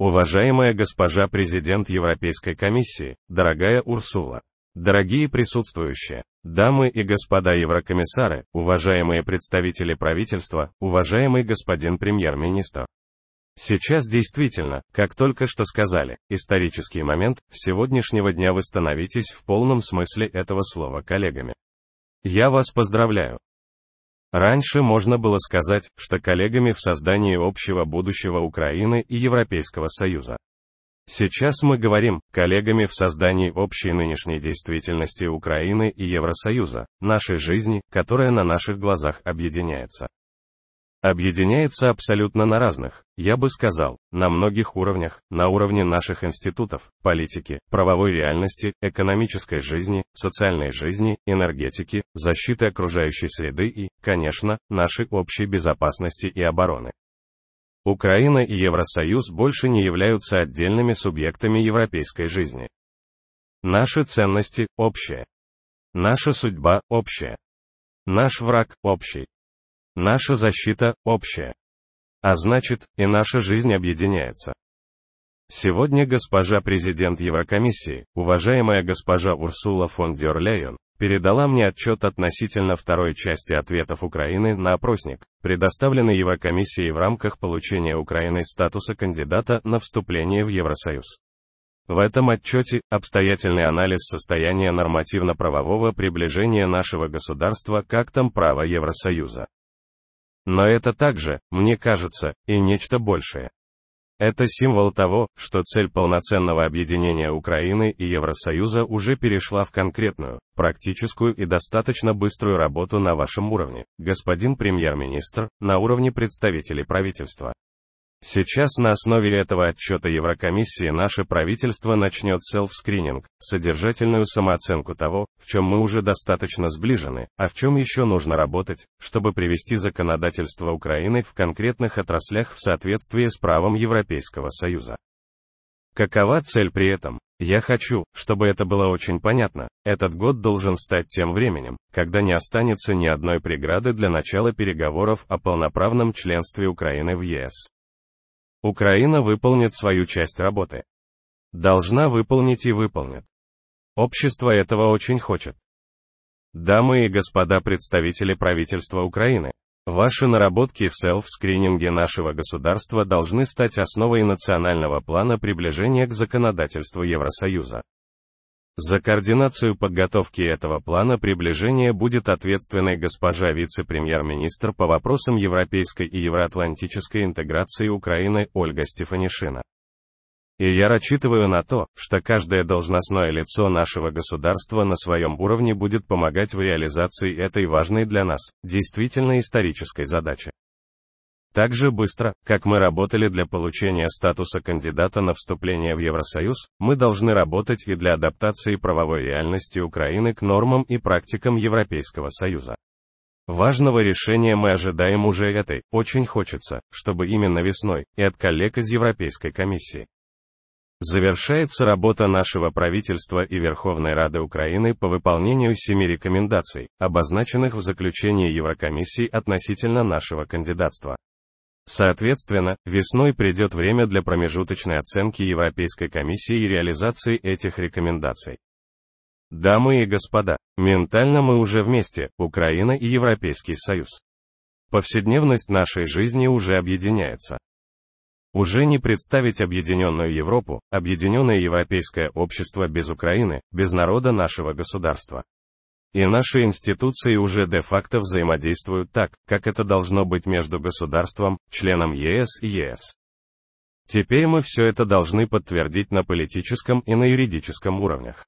Уважаемая госпожа президент Европейской комиссии, дорогая Урсула, дорогие присутствующие, дамы и господа еврокомиссары, уважаемые представители правительства, уважаемый господин премьер-министр. Сейчас действительно, как только что сказали, исторический момент, с сегодняшнего дня вы становитесь в полном смысле этого слова коллегами. Я вас поздравляю. Раньше можно было сказать, что коллегами в создании общего будущего Украины и Европейского Союза. Сейчас мы говорим, коллегами в создании общей нынешней действительности Украины и Евросоюза, нашей жизни, которая на наших глазах объединяется. Объединяется абсолютно на разных, я бы сказал, на многих уровнях, на уровне наших институтов, политики, правовой реальности, экономической жизни, социальной жизни, энергетики, защиты окружающей среды и, конечно, нашей общей безопасности и обороны. Украина и Евросоюз больше не являются отдельными субъектами европейской жизни. Наши ценности общие. Наша судьба общая. Наш враг общий. Наша защита общая. А значит, и наша жизнь объединяется. Сегодня госпожа президент Еврокомиссии, уважаемая госпожа Урсула фон дер Лейен, передала мне отчет относительно второй части ответов Украины на опросник, предоставленный Еврокомиссией в рамках получения Украины статуса кандидата на вступление в Евросоюз. В этом отчете обстоятельный анализ состояния нормативно-правового приближения нашего государства к актам права Евросоюза. Но это также, мне кажется, и нечто большее. Это символ того, что цель полноценного объединения Украины и Евросоюза уже перешла в конкретную, практическую и достаточно быструю работу на вашем уровне, господин премьер-министр, на уровне представителей правительства. Сейчас на основе этого отчета Еврокомиссии наше правительство начнет селф-скрининг, содержательную самооценку того, в чем мы уже достаточно сближены, а в чем еще нужно работать, чтобы привести законодательство Украины в конкретных отраслях в соответствии с правом Европейского Союза. Какова цель при этом? Я хочу, чтобы это было очень понятно. Этот год должен стать тем временем, когда не останется ни одной преграды для начала переговоров о полноправном членстве Украины в ЕС. Украина выполнит свою часть работы. Должна выполнить и выполнит. Общество этого очень хочет. Дамы и господа представители правительства Украины, ваши наработки в селф-скрининге нашего государства должны стать основой национального плана приближения к законодательству Евросоюза. За координацию подготовки этого плана приближения будет ответственной госпожа вице-премьер-министр по вопросам европейской и евроатлантической интеграции Украины Ольга Стефанишина. И я рассчитываю на то, что каждое должностное лицо нашего государства на своем уровне будет помогать в реализации этой важной для нас, действительно исторической задачи. Так же быстро, как мы работали для получения статуса кандидата на вступление в Евросоюз, мы должны работать и для адаптации правовой реальности Украины к нормам и практикам Европейского Союза. Важного решения мы ожидаем уже этой, очень хочется, чтобы именно весной, и от коллег из Европейской комиссии. Завершается работа нашего правительства и Верховной Рады Украины по выполнению семи рекомендаций, обозначенных в заключении Еврокомиссии относительно нашего кандидатства. Соответственно, весной придет время для промежуточной оценки Европейской комиссии и реализации этих рекомендаций. Дамы и господа, ментально мы уже вместе, Украина и Европейский Союз. Повседневность нашей жизни уже объединяется. Уже не представить объединенную Европу, объединенное европейское общество без Украины, без народа нашего государства. И наши институции уже де-факто взаимодействуют так, как это должно быть между государством, членом ЕС и ЕС. Теперь мы все это должны подтвердить на политическом и на юридическом уровнях.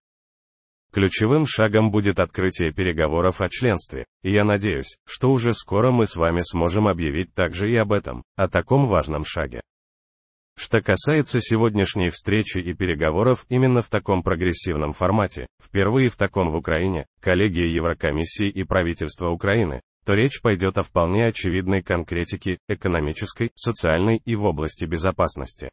Ключевым шагом будет открытие переговоров о членстве, и я надеюсь, что уже скоро мы с вами сможем объявить также и об этом, о таком важном шаге. Что касается сегодняшней встречи и переговоров именно в таком прогрессивном формате, впервые в таком в Украине, коллегии Еврокомиссии и правительства Украины, то речь пойдет о вполне очевидной конкретике, экономической, социальной и в области безопасности.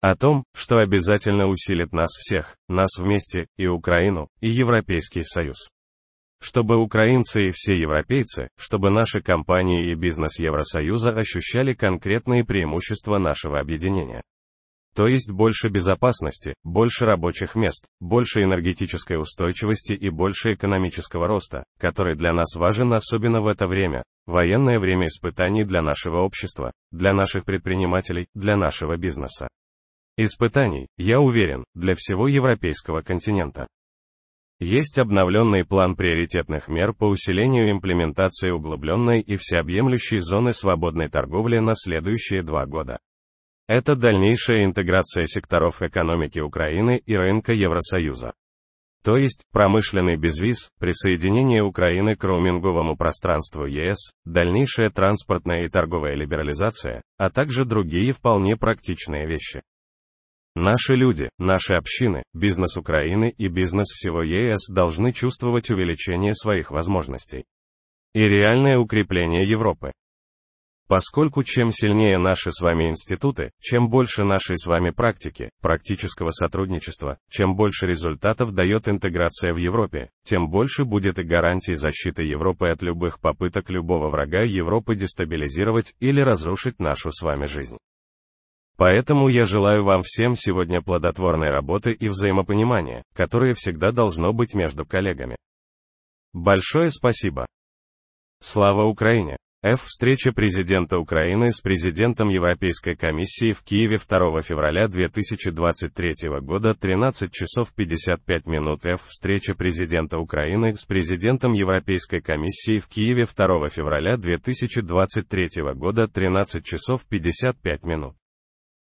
О том, что обязательно усилит нас всех, нас вместе, и Украину, и Европейский Союз чтобы украинцы и все европейцы, чтобы наши компании и бизнес Евросоюза ощущали конкретные преимущества нашего объединения. То есть больше безопасности, больше рабочих мест, больше энергетической устойчивости и больше экономического роста, который для нас важен особенно в это время, военное время испытаний для нашего общества, для наших предпринимателей, для нашего бизнеса. Испытаний, я уверен, для всего европейского континента. Есть обновленный план приоритетных мер по усилению имплементации углубленной и всеобъемлющей зоны свободной торговли на следующие два года. Это дальнейшая интеграция секторов экономики Украины и рынка Евросоюза. То есть, промышленный безвиз, присоединение Украины к роуминговому пространству ЕС, дальнейшая транспортная и торговая либерализация, а также другие вполне практичные вещи. Наши люди, наши общины, бизнес Украины и бизнес всего ЕС должны чувствовать увеличение своих возможностей. И реальное укрепление Европы. Поскольку чем сильнее наши с вами институты, чем больше нашей с вами практики, практического сотрудничества, чем больше результатов дает интеграция в Европе, тем больше будет и гарантий защиты Европы от любых попыток любого врага Европы дестабилизировать или разрушить нашу с вами жизнь. Поэтому я желаю вам всем сегодня плодотворной работы и взаимопонимания, которое всегда должно быть между коллегами. Большое спасибо. Слава Украине! F. Встреча президента Украины с президентом Европейской комиссии в Киеве 2 февраля 2023 года 13 часов 55 минут F. Встреча президента Украины с президентом Европейской комиссии в Киеве 2 февраля 2023 года 13 часов 55 минут.